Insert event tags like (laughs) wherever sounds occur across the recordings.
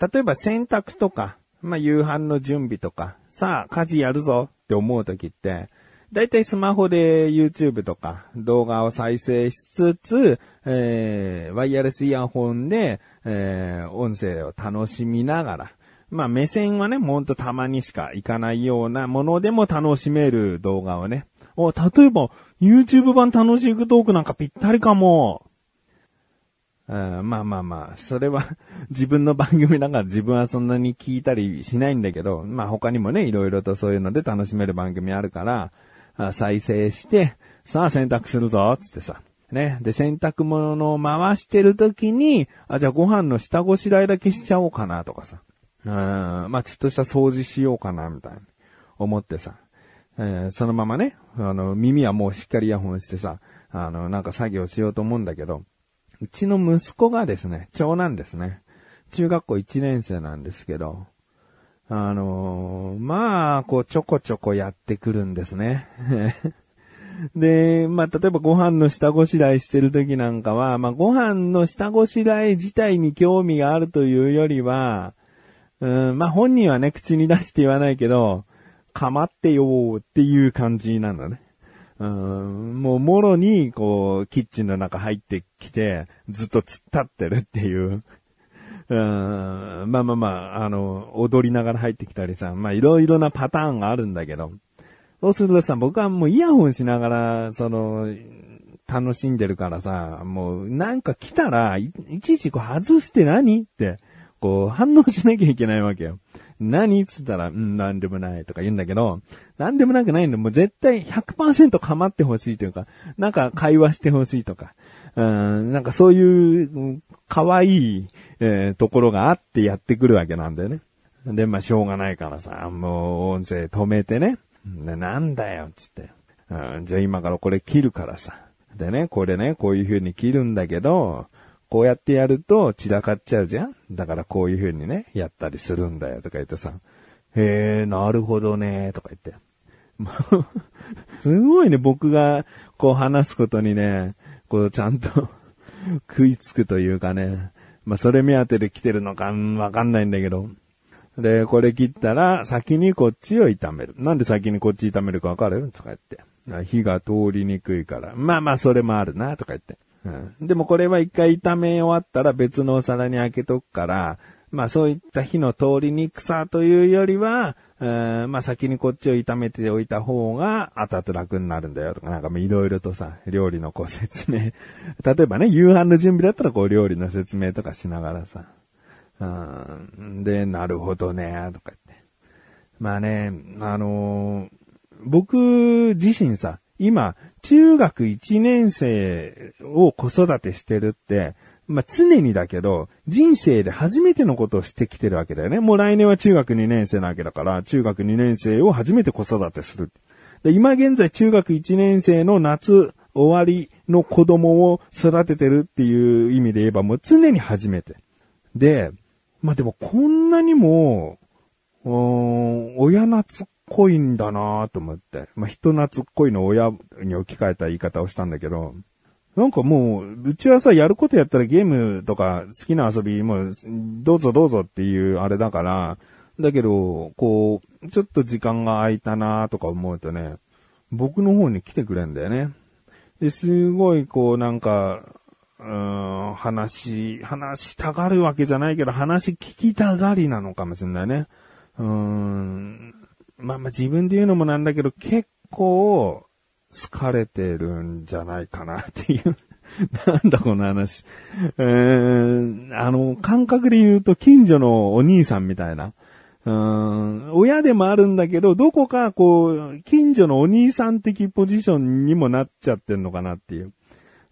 例えば洗濯とか、まあ、夕飯の準備とか、さあ、家事やるぞって思う時って、だいたいスマホで YouTube とか動画を再生しつつ、えー、ワイヤレスイヤホンで、えー、音声を楽しみながら、まあ目線はね、ほんとたまにしか行かないようなものでも楽しめる動画をね。お、例えば、YouTube 版楽しくトークなんかぴったりかも。あまあまあまあ、それは (laughs) 自分の番組だから自分はそんなに聞いたりしないんだけど、まあ他にもね、いろいろとそういうので楽しめる番組あるから、再生して、さあ洗濯するぞ、つってさ。ね。で、洗濯物を回してる時に、あ、じゃあご飯の下ごしらえだけしちゃおうかなとかさ。うん、まあちょっとした掃除しようかな、みたいな。思ってさ。えー、そのままね、あの、耳はもうしっかりイヤホンしてさ、あの、なんか作業しようと思うんだけど、うちの息子がですね、長男ですね。中学校1年生なんですけど、あのー、まあ、こう、ちょこちょこやってくるんですね。(laughs) で、まあ、例えばご飯の下ごしらえしてる時なんかは、まあ、ご飯の下ごしらえ自体に興味があるというよりは、うん、まあ、本人はね、口に出して言わないけど、かまってよーっていう感じなんだね。うん、もう、もろに、こう、キッチンの中入ってきて、ずっと突っ立ってるっていう。うん、まあまあまあ、あの、踊りながら入ってきたりさ、まあいろいろなパターンがあるんだけど、そうするとさ、僕はもうイヤホンしながら、その、楽しんでるからさ、もうなんか来たらい、いちいちこう外して何って、こう反応しなきゃいけないわけよ。何っつったら、うん、なんでもないとか言うんだけど、なんでもなくないんだもう絶対100%構ってほしいというか、なんか会話してほしいとか、うん、なんかそういう、可愛い、えー、ところがあってやってくるわけなんだよね。で、まあ、しょうがないからさ、もう音声止めてね。なんだよ、つって、うん。じゃあ今からこれ切るからさ。でね、これね、こういう風に切るんだけど、こうやってやると散らかっちゃうじゃん？だからこういう風にね、やったりするんだよ、とか言ってさ。へえ、なるほどね、とか言って。(laughs) すごいね、僕がこう話すことにね、こうちゃんと (laughs) 食いつくというかね。まあ、それ目当てで来てるのかわかんないんだけど。で、これ切ったら、先にこっちを炒める。なんで先にこっち炒めるかわかる？とか言って。火が通りにくいから。まあまあ、それもあるな、とか言って。うん、でもこれは一回炒め終わったら別のお皿に開けとくから、まあそういった火の通りにくさというよりは、えまあ先にこっちを炒めておいた方が後々楽になるんだよとか、なんかいろいろとさ、料理のこう説明。(laughs) 例えばね、夕飯の準備だったらこう料理の説明とかしながらさ。うん、で、なるほどね、とか言って。まあね、あのー、僕自身さ、今、中学1年生を子育てしてるって、まあ、常にだけど、人生で初めてのことをしてきてるわけだよね。もう来年は中学2年生なわけだから、中学2年生を初めて子育てする。で今現在中学1年生の夏終わりの子供を育ててるっていう意味で言えばもう常に初めて。で、まあ、でもこんなにも、親懐こいんだなと思って。まあ、人懐っこいの親に置き換えた言い方をしたんだけど、なんかもう、うちはさ、やることやったらゲームとか好きな遊びも、どうぞどうぞっていうあれだから、だけど、こう、ちょっと時間が空いたなとか思うとね、僕の方に来てくれんだよね。で、すごいこうなんか、うん、話、話したがるわけじゃないけど、話聞きたがりなのかもしれないね。うん、まあまあ自分で言うのもなんだけど、結構、好かれてるんじゃないかなっていう (laughs) なんだこの話。えーん、あの、感覚で言うと近所のお兄さんみたいな。うん、親でもあるんだけど、どこかこう、近所のお兄さん的ポジションにもなっちゃってんのかなっていう。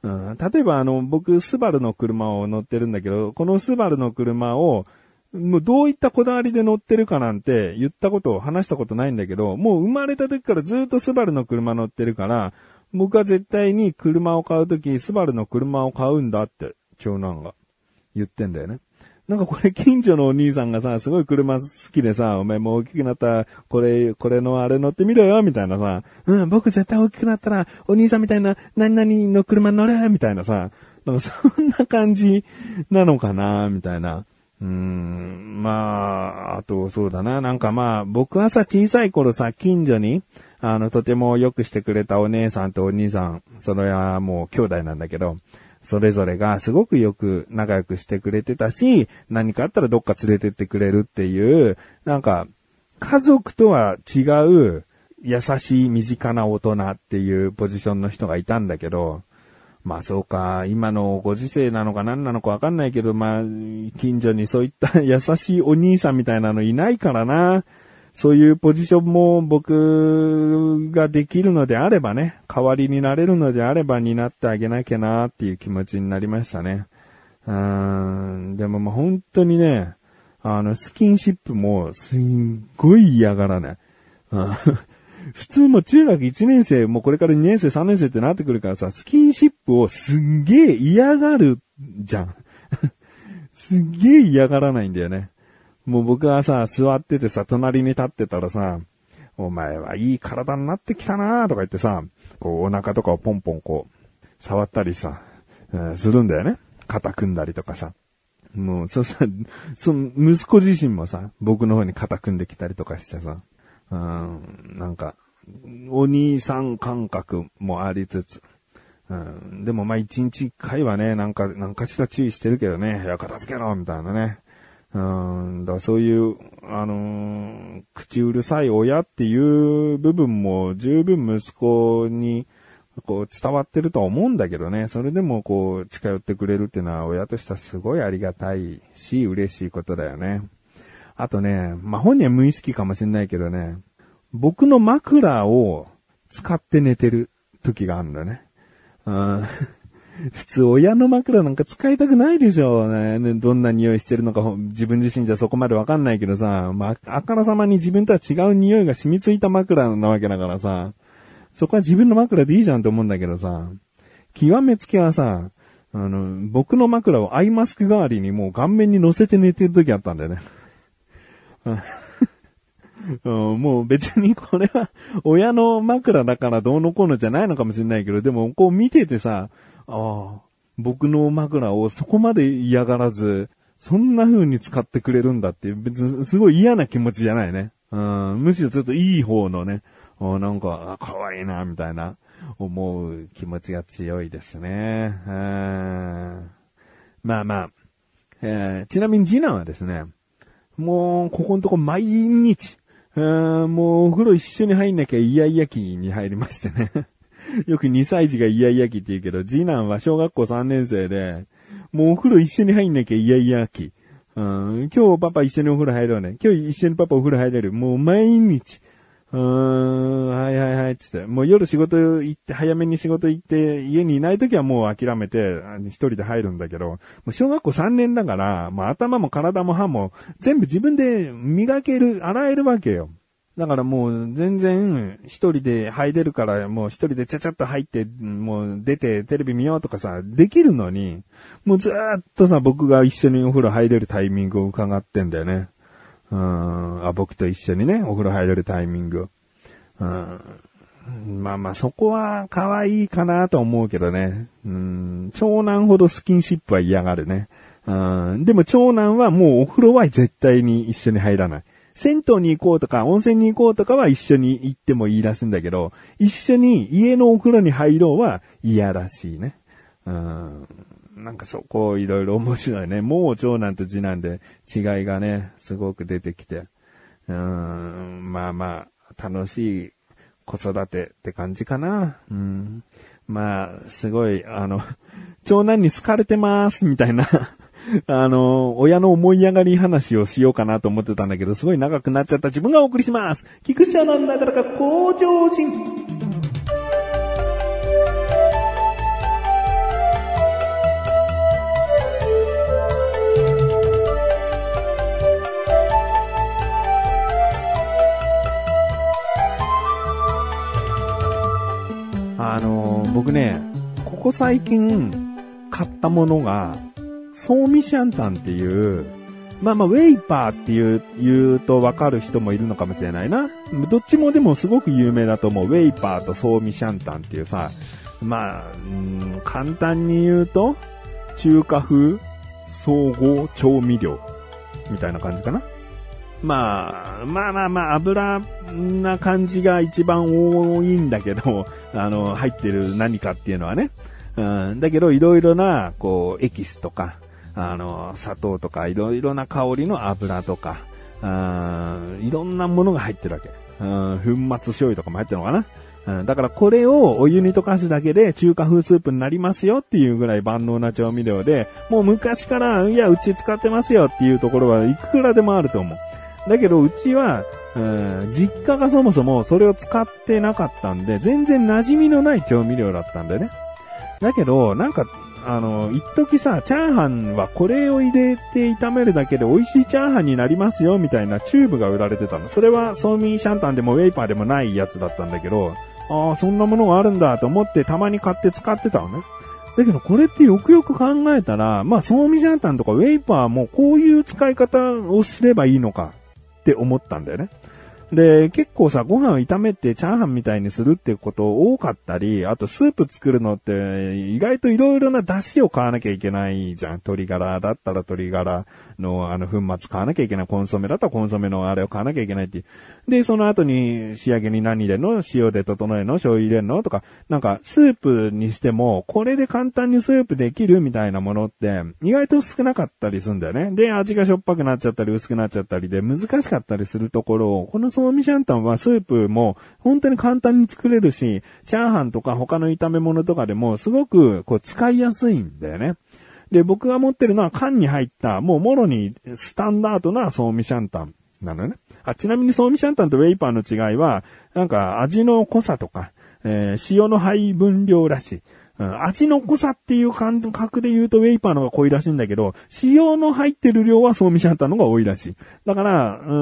うん、例えばあの、僕、スバルの車を乗ってるんだけど、このスバルの車を、もうどういったこだわりで乗ってるかなんて言ったことを話したことないんだけど、もう生まれた時からずっとスバルの車乗ってるから、僕は絶対に車を買うとき、スバルの車を買うんだって、長男が言ってんだよね。なんかこれ近所のお兄さんがさ、すごい車好きでさ、お前もう大きくなったら、これ、これのあれ乗ってみろよ、みたいなさ、うん、僕絶対大きくなったら、お兄さんみたいな、何々の車乗れ、みたいなさ、なんかそんな感じなのかな、みたいな。うん、まあ、あとそうだな。なんかまあ、僕はさ、小さい頃さ、近所に、あの、とても良くしてくれたお姉さんとお兄さん、それはもう兄弟なんだけど、それぞれがすごくよく仲良くしてくれてたし、何かあったらどっか連れてってくれるっていう、なんか、家族とは違う、優しい身近な大人っていうポジションの人がいたんだけど、まあそうか、今のご時世なのか何なのかわかんないけど、まあ、近所にそういった (laughs) 優しいお兄さんみたいなのいないからな。そういうポジションも僕ができるのであればね、代わりになれるのであれば担ってあげなきゃなっていう気持ちになりましたね。うーん、でもまあ本当にね、あの、スキンシップもすんごい嫌がらない。普通も中学1年生、もうこれから2年生、3年生ってなってくるからさ、スキンシップをすんげえ嫌がるじゃん。(laughs) すっげえ嫌がらないんだよね。もう僕はさ、座っててさ、隣に立ってたらさ、お前はいい体になってきたなとか言ってさ、こうお腹とかをポンポンこう、触ったりさ、するんだよね。肩組んだりとかさ。もう、そうさ、その、息子自身もさ、僕の方に肩組んできたりとかしてさ、うん、なんか、お兄さん感覚もありつつ、うん、でもまあ一日一回はね、なんか、なんかしら注意してるけどね、部屋片付けろみたいなね。うん、だそういう、あのー口うるさい親っていう部分も十分息子に、こう伝わってるとは思うんだけどね、それでもこう近寄ってくれるっていうのは親としてはすごいありがたいし、嬉しいことだよね。あとね、まあ、本人は無意識かもしれないけどね、僕の枕を使って寝てる時があるんだね。うん (laughs) 普通親の枕なんか使いたくないでしょうね。どんな匂いしてるのか自分自身じゃそこまでわかんないけどさ、まあ、あからさまに自分とは違う匂いが染みついた枕なわけだからさ、そこは自分の枕でいいじゃんと思うんだけどさ、極めつけはさ、あの、僕の枕をアイマスク代わりにもう顔面に乗せて寝てる時あったんだよね。(laughs) うん、もう別にこれは親の枕だからどうのこうのじゃないのかもしれないけど、でもこう見ててさ、ああ、僕の枕をそこまで嫌がらず、そんな風に使ってくれるんだっていう、別にすごい嫌な気持ちじゃないね。うん、むしろちょっといい方のね、あなんか、可愛いな、みたいな、思う気持ちが強いですね。うんまあまあ、えーちなみに次男はですね、もう、ここのとこ毎日、うもうお風呂一緒に入んなきゃイヤイヤ期に入りましてね。(laughs) よく2歳児がイヤイヤ期って言うけど、次男は小学校3年生で、もうお風呂一緒に入んなきゃイヤイヤ期。うん、今日パパ一緒にお風呂入ろうね。今日一緒にパパお風呂入れる。もう毎日。うーん、はいはいはい、つって。もう夜仕事行って、早めに仕事行って、家にいない時はもう諦めて、一人で入るんだけど、もう小学校3年だから、もう頭も体も歯も全部自分で磨ける、洗えるわけよ。だからもう全然一人で入れるからもう一人でちゃちゃっと入ってもう出てテレビ見ようとかさ、できるのに、もうずーっとさ僕が一緒にお風呂入れるタイミングを伺ってんだよね。うん、あ、僕と一緒にね、お風呂入れるタイミング。うん、まあまあそこは可愛いかなと思うけどね。うん、長男ほどスキンシップは嫌がるね。うん、でも長男はもうお風呂は絶対に一緒に入らない。銭湯に行こうとか、温泉に行こうとかは一緒に行ってもいいらしいんだけど、一緒に家のお風呂に入ろうは嫌らしいね。うん。なんかそこいろいろ面白いね。もう長男と次男で違いがね、すごく出てきて。うん。まあまあ、楽しい子育てって感じかな。うん。まあ、すごい、あの、(laughs) 長男に好かれてます、みたいな。(laughs) あの、親の思い上がり話をしようかなと思ってたんだけど、すごい長くなっちゃった自分がお送りします。菊池のなだらか向上心。あの、僕ね、ここ最近買ったものが、ソーミシャンタンっていう、まあまあ、ウェイパーっていう、言うとわかる人もいるのかもしれないな。どっちもでもすごく有名だと思う。ウェイパーとソーミシャンタンっていうさ、まあ、うん簡単に言うと、中華風総合調味料みたいな感じかな。まあ、まあまあまあ、油な感じが一番多いんだけど、あの、入ってる何かっていうのはね。うん、だけど、いろいろな、こう、エキスとか、あの、砂糖とか、いろいろな香りの油とか、うん、いろんなものが入ってるわけ。うん、粉末醤油とかも入ってるのかな。うん、だからこれをお湯に溶かすだけで中華風スープになりますよっていうぐらい万能な調味料で、もう昔から、いや、うち使ってますよっていうところはいくらでもあると思う。だけど、うちは、うん、実家がそもそもそれを使ってなかったんで、全然馴染みのない調味料だったんでね。だけど、なんか、あの、一時さ、チャーハンはこれを入れて炒めるだけで美味しいチャーハンになりますよ、みたいなチューブが売られてたの。それはソーミーシャンタンでもウェイパーでもないやつだったんだけど、ああ、そんなものがあるんだと思ってたまに買って使ってたのね。だけどこれってよくよく考えたら、まあ、ソーミシャンタンとかウェイパーもこういう使い方をすればいいのかって思ったんだよね。で、結構さ、ご飯を炒めてチャーハンみたいにするっていうこと多かったり、あとスープ作るのって意外と色々な出汁を買わなきゃいけないじゃん。鶏ガラだったら鶏ガラのあの粉末買わなきゃいけない。コンソメだったらコンソメのあれを買わなきゃいけないってい。で、その後に仕上げに何入れるの塩で整えの醤油入れるのとか、なんかスープにしても、これで簡単にスープできるみたいなものって意外と少なかったりするんだよね。で、味がしょっぱくなっちゃったり薄くなっちゃったりで難しかったりするところを、このソーミシャンタンはスープも本当に簡単に作れるし、チャーハンとか他の炒め物とかでもすごくこう使いやすいんだよね。で、僕が持ってるのは缶に入った、もうもろにスタンダードなソーミシャンタンなのね。あ、ちなみにソーミシャンタンとウェイパーの違いは、なんか味の濃さとか、えー、塩の配分量らしい。味の濃さっていう感覚で言うとウェイパーの方が濃いらしいんだけど、塩の入ってる量はソーミシャンタンのが多いらしい。だから、うー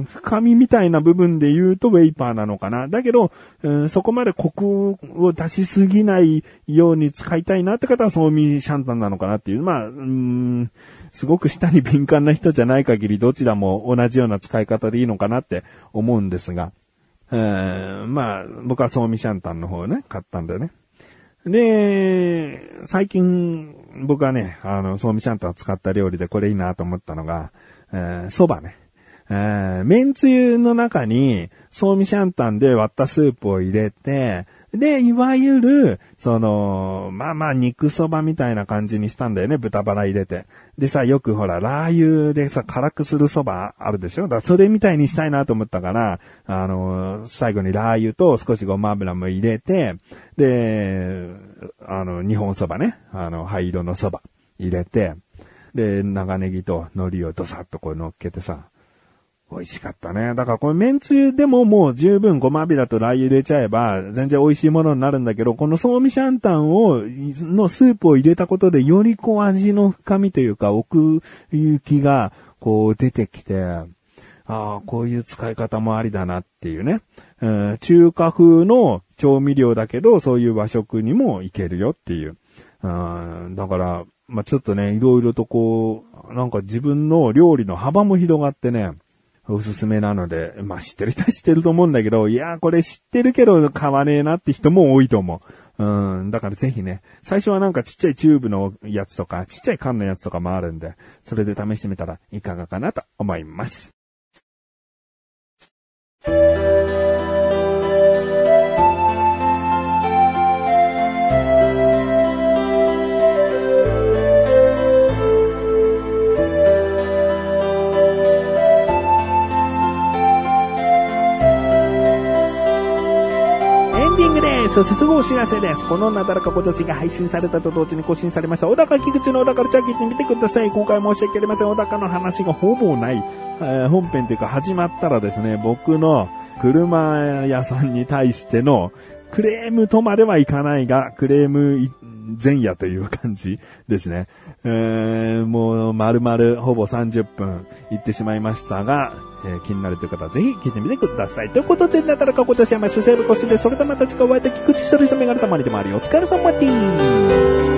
ん、深みみたいな部分で言うとウェイパーなのかな。だけど、うん、そこまでコクを出しすぎないように使いたいなって方はソーミシャンタンなのかなっていう。まあ、うーん、すごく舌に敏感な人じゃない限りどちらも同じような使い方でいいのかなって思うんですが。えー、まあ、僕はソーミシャンタンの方をね、買ったんだよね。で、最近、僕はね、あの、そうみシャンタンを使った料理でこれいいなと思ったのが、え、蕎麦ね。えー、麺つゆの中に、そうみシャンタンで割ったスープを入れて、で、いわゆる、その、まあまあ肉そばみたいな感じにしたんだよね、豚バラ入れて。でさ、よくほら、ラー油でさ、辛くするそばあるでしょ？だからそれみたいにしたいなと思ったから、あの、最後にラー油と少しごま油も入れて、で、あの、日本そばね、あの、灰色のそば入れて、で、長ネギと海苔をドサッとこう乗っけてさ、美味しかったね。だからこれ麺つゆでももう十分ごま油とラー油入れちゃえば全然美味しいものになるんだけど、このソーミシャンタンを、のスープを入れたことでよりこう味の深みというか奥行きがこう出てきて、ああ、こういう使い方もありだなっていうね。うん、中華風の調味料だけど、そういう和食にもいけるよっていう。うん、だから、まあ、ちょっとね、いろいろとこう、なんか自分の料理の幅も広がってね、おすすめなので、まあ知ってる人は知ってると思うんだけど、いやーこれ知ってるけど買わねえなって人も多いと思う。うん、だからぜひね、最初はなんかちっちゃいチューブのやつとか、ちっちゃい缶のやつとかもあるんで、それで試してみたらいかがかなと思います。お知らせです。このなだらかご女子が配信されたと同時に更新されました。小高菊池の小高ルチャー聞いてみてください。今回申し訳ありません。小高の話がほぼない。えー、本編というか始まったらですね、僕の車屋さんに対してのクレームとまではいかないが、クレーム前夜という感じですね。えー、もう丸々ほぼ30分行ってしまいましたが、えー、気になるという方はぜひ聞いてみてください。ということで、なだらかことしはます。セーブコスで、それでまた次回お会いでき口する人目がるたまりでもあり。お疲れ様です。